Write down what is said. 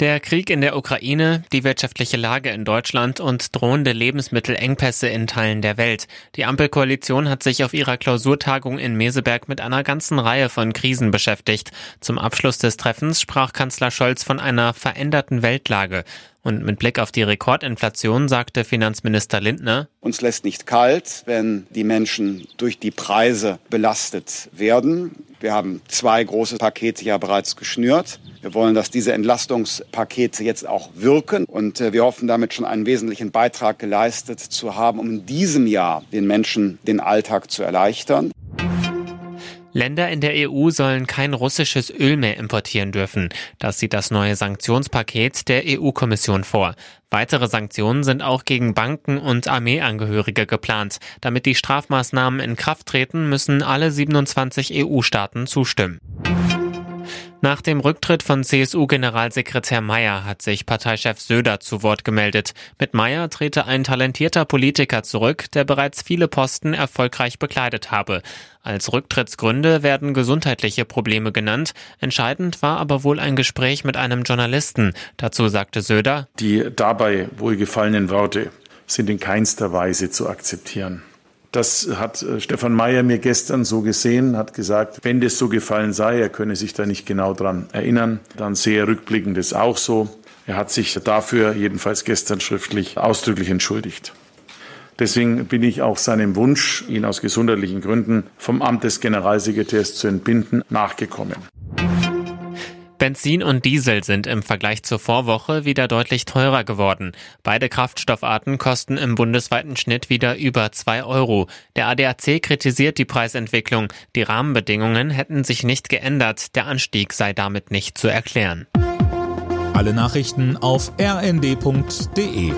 Der Krieg in der Ukraine, die wirtschaftliche Lage in Deutschland und drohende Lebensmittelengpässe in Teilen der Welt. Die Ampelkoalition hat sich auf ihrer Klausurtagung in Meseberg mit einer ganzen Reihe von Krisen beschäftigt. Zum Abschluss des Treffens sprach Kanzler Scholz von einer veränderten Weltlage. Und mit Blick auf die Rekordinflation sagte Finanzminister Lindner, uns lässt nicht kalt, wenn die Menschen durch die Preise belastet werden. Wir haben zwei große Pakete ja bereits geschnürt. Wir wollen, dass diese Entlastungspakete jetzt auch wirken und äh, wir hoffen damit schon einen wesentlichen Beitrag geleistet zu haben, um in diesem Jahr den Menschen den Alltag zu erleichtern. Länder in der EU sollen kein russisches Öl mehr importieren dürfen. Das sieht das neue Sanktionspaket der EU-Kommission vor. Weitere Sanktionen sind auch gegen Banken und Armeeangehörige geplant. Damit die Strafmaßnahmen in Kraft treten, müssen alle 27 EU-Staaten zustimmen. Nach dem Rücktritt von CSU-Generalsekretär Mayer hat sich Parteichef Söder zu Wort gemeldet. Mit Mayer trete ein talentierter Politiker zurück, der bereits viele Posten erfolgreich bekleidet habe. Als Rücktrittsgründe werden gesundheitliche Probleme genannt. Entscheidend war aber wohl ein Gespräch mit einem Journalisten. Dazu sagte Söder, Die dabei wohlgefallenen Worte sind in keinster Weise zu akzeptieren. Das hat äh, Stefan Mayer mir gestern so gesehen, hat gesagt, wenn das so gefallen sei, er könne sich da nicht genau dran erinnern, dann sehe er rückblickend es auch so. Er hat sich dafür jedenfalls gestern schriftlich ausdrücklich entschuldigt. Deswegen bin ich auch seinem Wunsch, ihn aus gesundheitlichen Gründen vom Amt des Generalsekretärs zu entbinden, nachgekommen. Benzin und Diesel sind im Vergleich zur Vorwoche wieder deutlich teurer geworden. Beide Kraftstoffarten kosten im bundesweiten Schnitt wieder über zwei Euro. Der ADAC kritisiert die Preisentwicklung. Die Rahmenbedingungen hätten sich nicht geändert. Der Anstieg sei damit nicht zu erklären. Alle Nachrichten auf rnd.de